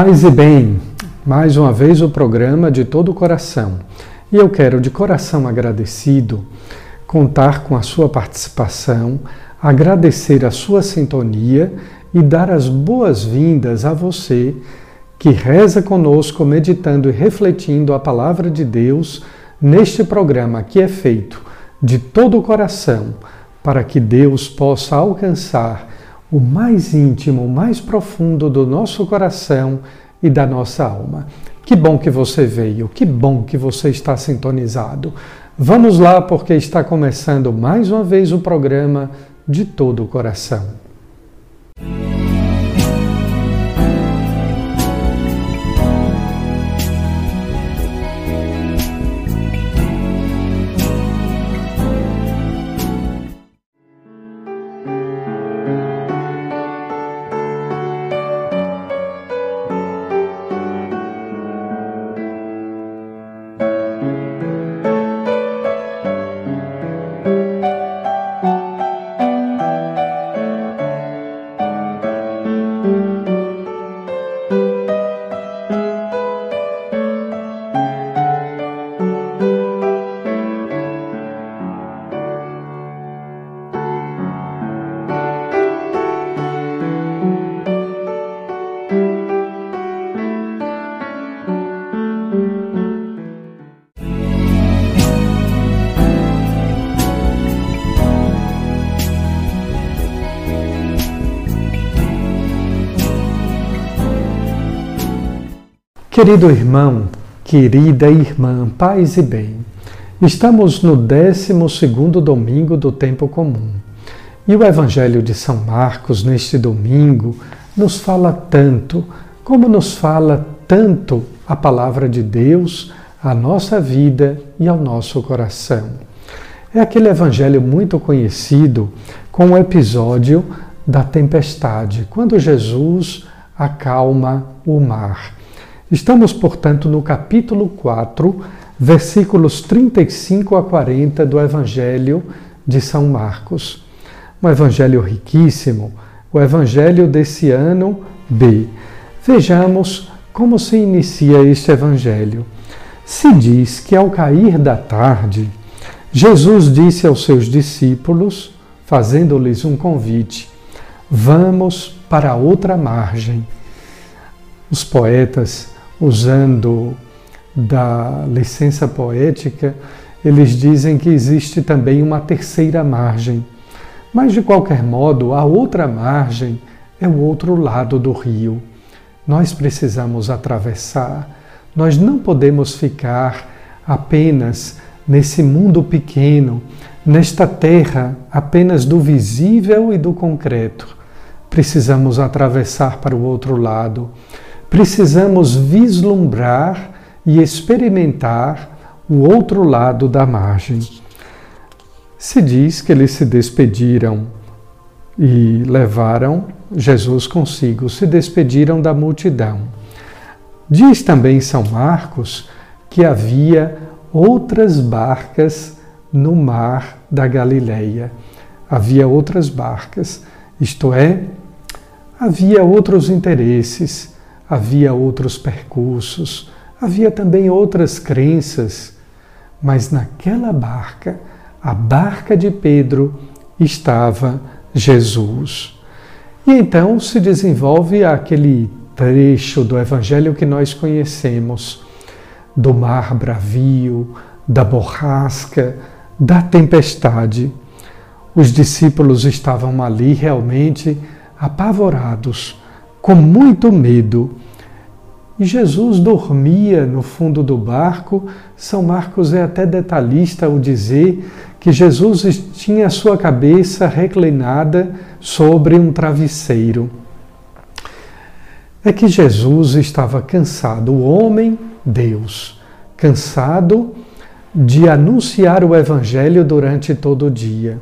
Paz e bem, mais uma vez o programa de todo o coração. E eu quero, de coração agradecido, contar com a sua participação, agradecer a sua sintonia e dar as boas-vindas a você que reza conosco, meditando e refletindo a palavra de Deus neste programa que é feito de todo o coração, para que Deus possa alcançar o mais íntimo, o mais profundo do nosso coração e da nossa alma. Que bom que você veio, que bom que você está sintonizado. Vamos lá, porque está começando mais uma vez o programa de todo o coração. Querido irmão, querida irmã, paz e bem, estamos no 12 domingo do tempo comum. E o Evangelho de São Marcos, neste domingo, nos fala tanto, como nos fala tanto a palavra de Deus à nossa vida e ao nosso coração. É aquele evangelho muito conhecido com o episódio da tempestade, quando Jesus acalma o mar. Estamos, portanto, no capítulo 4, versículos 35 a 40 do Evangelho de São Marcos. Um evangelho riquíssimo, o evangelho desse ano B. Vejamos como se inicia este evangelho. Se diz que ao cair da tarde, Jesus disse aos seus discípulos, fazendo-lhes um convite: Vamos para outra margem. Os poetas usando da licença poética, eles dizem que existe também uma terceira margem. Mas, de qualquer modo, a outra margem é o outro lado do rio. Nós precisamos atravessar. Nós não podemos ficar apenas nesse mundo pequeno, nesta terra apenas do visível e do concreto. Precisamos atravessar para o outro lado precisamos vislumbrar e experimentar o outro lado da margem. Se diz que eles se despediram e levaram Jesus consigo, se despediram da multidão. Diz também São Marcos que havia outras barcas no mar da Galileia. Havia outras barcas, isto é, havia outros interesses havia outros percursos, havia também outras crenças, mas naquela barca, a barca de Pedro, estava Jesus. E então se desenvolve aquele trecho do Evangelho que nós conhecemos, do mar bravio, da borrasca, da tempestade. Os discípulos estavam ali realmente apavorados com muito medo. Jesus dormia no fundo do barco. São Marcos é até detalhista ao dizer que Jesus tinha sua cabeça reclinada sobre um travesseiro. é que Jesus estava cansado, o homem, Deus, cansado de anunciar o Evangelho durante todo o dia.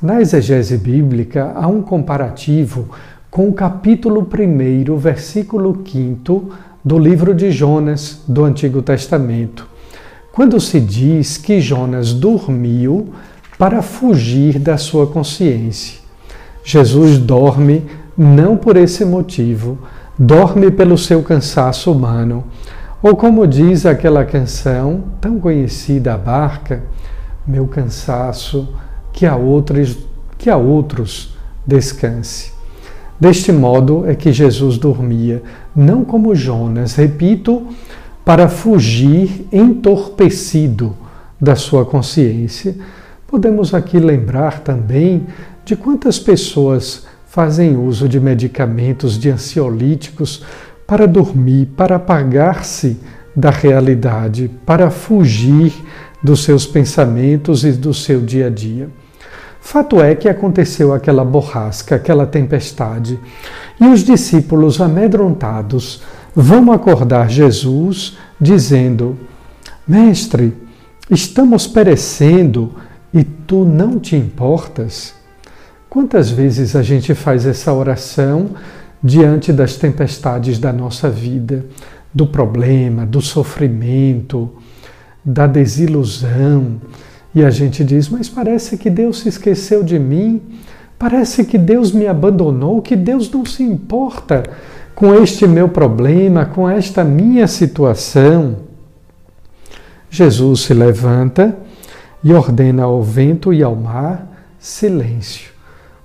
Na exegese bíblica, há um comparativo com o capítulo 1, versículo 5 do livro de Jonas do Antigo Testamento, quando se diz que Jonas dormiu para fugir da sua consciência. Jesus dorme não por esse motivo, dorme pelo seu cansaço humano. Ou como diz aquela canção tão conhecida, a barca, meu cansaço, que a outros, que a outros descanse. Deste modo é que Jesus dormia, não como Jonas, repito, para fugir entorpecido da sua consciência. Podemos aqui lembrar também de quantas pessoas fazem uso de medicamentos, de ansiolíticos, para dormir, para apagar-se da realidade, para fugir dos seus pensamentos e do seu dia a dia. Fato é que aconteceu aquela borrasca, aquela tempestade, e os discípulos amedrontados vão acordar Jesus dizendo: Mestre, estamos perecendo e tu não te importas? Quantas vezes a gente faz essa oração diante das tempestades da nossa vida, do problema, do sofrimento, da desilusão? E a gente diz: Mas parece que Deus se esqueceu de mim, parece que Deus me abandonou, que Deus não se importa com este meu problema, com esta minha situação. Jesus se levanta e ordena ao vento e ao mar silêncio,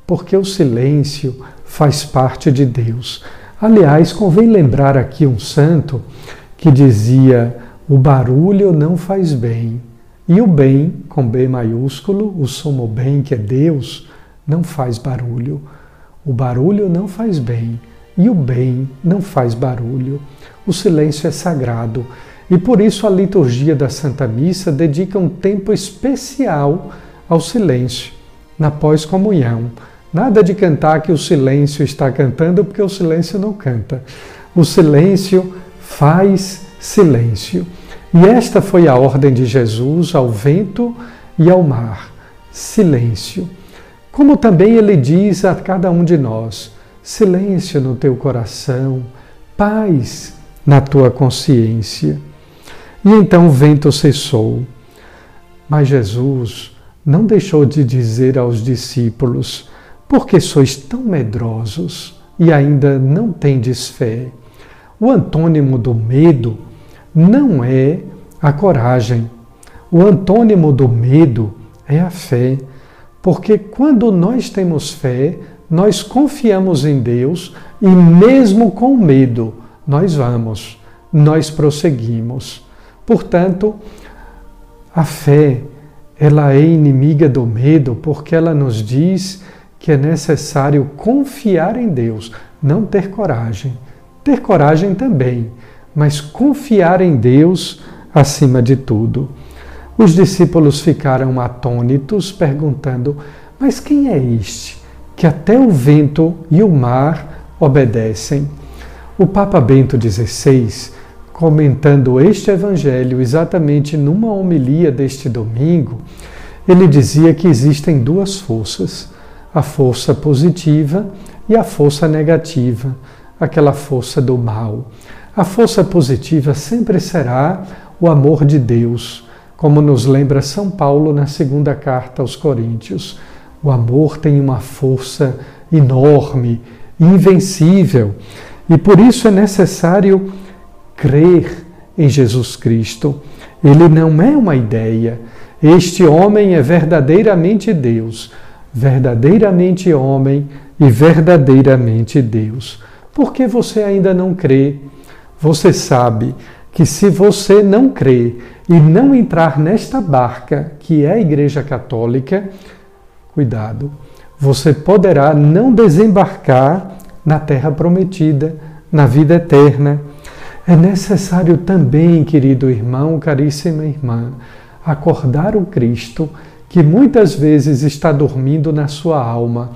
porque o silêncio faz parte de Deus. Aliás, convém lembrar aqui um santo que dizia: o barulho não faz bem. E o bem, com B maiúsculo, o somo bem, que é Deus, não faz barulho. O barulho não faz bem. E o bem não faz barulho. O silêncio é sagrado. E por isso a liturgia da Santa Missa dedica um tempo especial ao silêncio, na pós-comunhão. Nada de cantar que o silêncio está cantando, porque o silêncio não canta. O silêncio faz silêncio. E esta foi a ordem de Jesus ao vento e ao mar: silêncio. Como também ele diz a cada um de nós: silêncio no teu coração, paz na tua consciência. E então o vento cessou. Mas Jesus não deixou de dizer aos discípulos: Por que sois tão medrosos e ainda não tendes fé? O antônimo do medo não é a coragem. O antônimo do medo é a fé. Porque quando nós temos fé, nós confiamos em Deus e, mesmo com medo, nós vamos, nós prosseguimos. Portanto, a fé, ela é inimiga do medo porque ela nos diz que é necessário confiar em Deus, não ter coragem. Ter coragem também, mas confiar em Deus acima de tudo. Os discípulos ficaram atônitos, perguntando: Mas quem é este que até o vento e o mar obedecem? O Papa Bento XVI, comentando este evangelho exatamente numa homilia deste domingo, ele dizia que existem duas forças: a força positiva e a força negativa, aquela força do mal. A força positiva sempre será o amor de Deus como nos lembra São Paulo na segunda carta aos Coríntios, o amor tem uma força enorme, invencível, e por isso é necessário crer em Jesus Cristo. Ele não é uma ideia. Este homem é verdadeiramente Deus, verdadeiramente homem e verdadeiramente Deus. Por que você ainda não crê? Você sabe que se você não crê e não entrar nesta barca, que é a Igreja Católica, cuidado, você poderá não desembarcar na terra prometida, na vida eterna. É necessário também, querido irmão, caríssima irmã, acordar o Cristo que muitas vezes está dormindo na sua alma.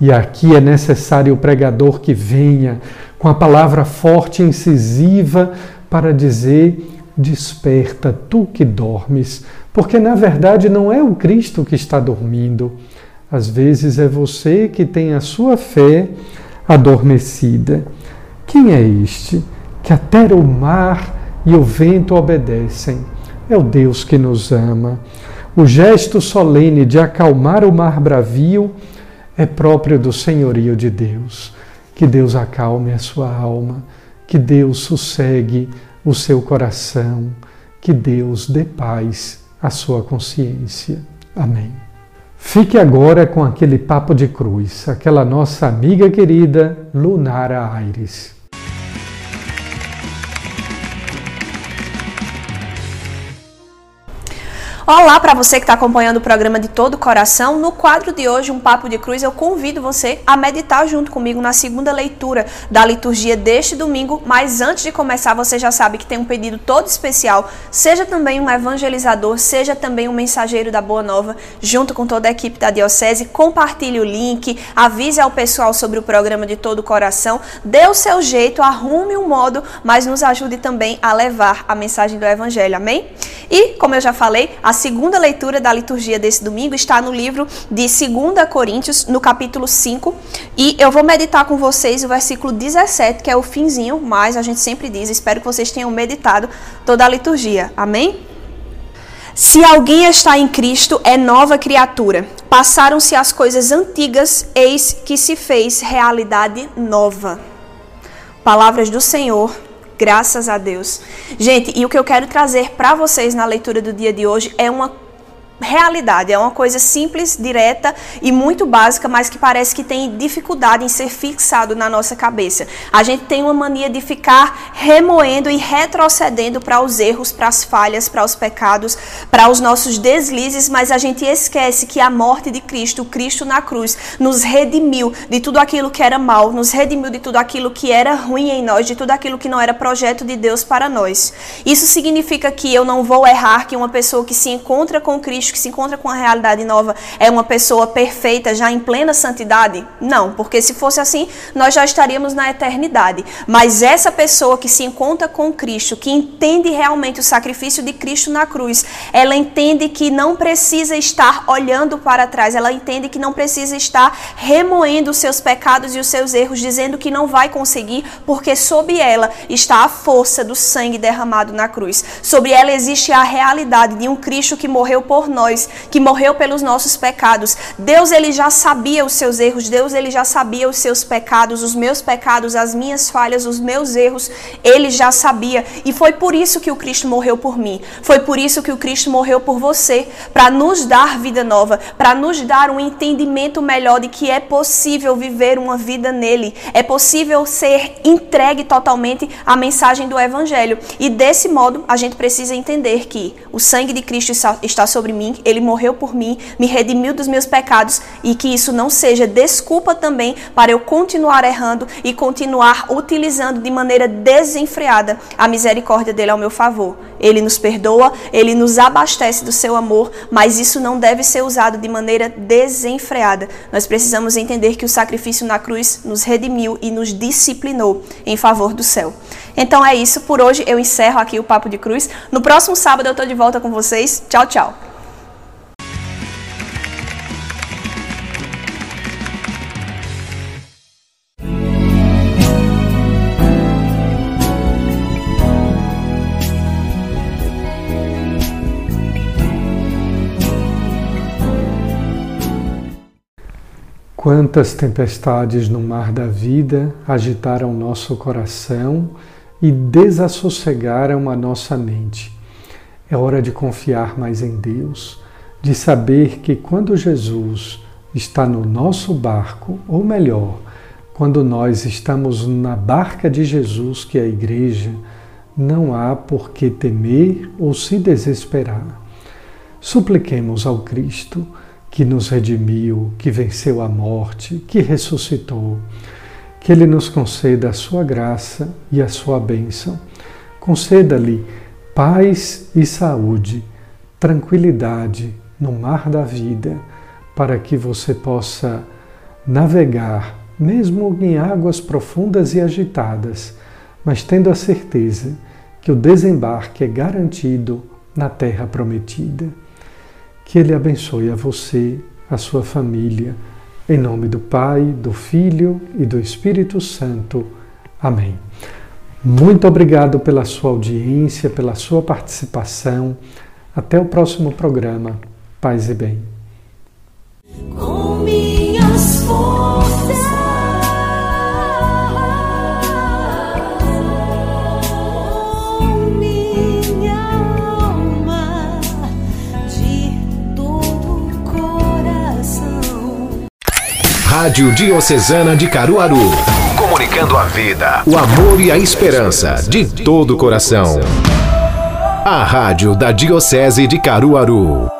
E aqui é necessário o pregador que venha com a palavra forte incisiva para dizer: Desperta, tu que dormes, porque na verdade não é o Cristo que está dormindo. Às vezes é você que tem a sua fé adormecida. Quem é este que até o mar e o vento obedecem? É o Deus que nos ama. O gesto solene de acalmar o mar bravio é próprio do senhorio de Deus. Que Deus acalme a sua alma, que Deus sossegue o seu coração, que Deus dê paz à sua consciência. Amém. Fique agora com aquele papo de cruz, aquela nossa amiga querida Lunara Aires. Olá para você que está acompanhando o programa de todo o coração. No quadro de hoje, um papo de cruz, eu convido você a meditar junto comigo na segunda leitura da liturgia deste domingo. Mas antes de começar, você já sabe que tem um pedido todo especial. Seja também um evangelizador, seja também um mensageiro da Boa Nova, junto com toda a equipe da Diocese. Compartilhe o link, avise ao pessoal sobre o programa de todo o coração. Dê o seu jeito, arrume um modo, mas nos ajude também a levar a mensagem do Evangelho. Amém? E, como eu já falei, a segunda leitura da liturgia desse domingo está no livro de 2 Coríntios, no capítulo 5. E eu vou meditar com vocês o versículo 17, que é o finzinho, mas a gente sempre diz, espero que vocês tenham meditado toda a liturgia. Amém? Se alguém está em Cristo, é nova criatura. Passaram-se as coisas antigas, eis que se fez realidade nova. Palavras do Senhor Graças a Deus. Gente, e o que eu quero trazer para vocês na leitura do dia de hoje é uma realidade. É uma coisa simples, direta e muito básica, mas que parece que tem dificuldade em ser fixado na nossa cabeça. A gente tem uma mania de ficar remoendo e retrocedendo para os erros, para as falhas, para os pecados, para os nossos deslizes, mas a gente esquece que a morte de Cristo, Cristo na cruz, nos redimiu de tudo aquilo que era mal, nos redimiu de tudo aquilo que era ruim em nós, de tudo aquilo que não era projeto de Deus para nós. Isso significa que eu não vou errar, que uma pessoa que se encontra com Cristo que se encontra com a realidade nova é uma pessoa perfeita, já em plena santidade? Não, porque se fosse assim, nós já estaríamos na eternidade. Mas essa pessoa que se encontra com Cristo, que entende realmente o sacrifício de Cristo na cruz, ela entende que não precisa estar olhando para trás, ela entende que não precisa estar remoendo os seus pecados e os seus erros, dizendo que não vai conseguir, porque sob ela está a força do sangue derramado na cruz. Sobre ela existe a realidade de um Cristo que morreu por nós nós, que morreu pelos nossos pecados. Deus ele já sabia os seus erros, Deus ele já sabia os seus pecados, os meus pecados, as minhas falhas, os meus erros, ele já sabia. E foi por isso que o Cristo morreu por mim. Foi por isso que o Cristo morreu por você, para nos dar vida nova, para nos dar um entendimento melhor de que é possível viver uma vida nele. É possível ser entregue totalmente à mensagem do evangelho. E desse modo, a gente precisa entender que o sangue de Cristo está sobre mim, ele morreu por mim, me redimiu dos meus pecados e que isso não seja desculpa também para eu continuar errando e continuar utilizando de maneira desenfreada a misericórdia dele ao meu favor. Ele nos perdoa, ele nos abastece do seu amor, mas isso não deve ser usado de maneira desenfreada. Nós precisamos entender que o sacrifício na cruz nos redimiu e nos disciplinou em favor do céu. Então é isso, por hoje eu encerro aqui o Papo de Cruz. No próximo sábado eu estou de volta com vocês. Tchau, tchau. Quantas tempestades no mar da vida agitaram nosso coração e desassossegaram a nossa mente. É hora de confiar mais em Deus, de saber que quando Jesus está no nosso barco, ou melhor, quando nós estamos na barca de Jesus, que é a igreja, não há por que temer ou se desesperar. Supliquemos ao Cristo que nos redimiu, que venceu a morte, que ressuscitou. Que Ele nos conceda a sua graça e a sua bênção. Conceda-lhe paz e saúde, tranquilidade no mar da vida, para que você possa navegar mesmo em águas profundas e agitadas, mas tendo a certeza que o desembarque é garantido na terra prometida. Que Ele abençoe a você, a sua família, em nome do Pai, do Filho e do Espírito Santo. Amém. Muito obrigado pela sua audiência, pela sua participação. Até o próximo programa. Paz e bem. Rádio Diocesana de Caruaru. Comunicando a vida, o amor e a esperança de todo o coração. A Rádio da Diocese de Caruaru.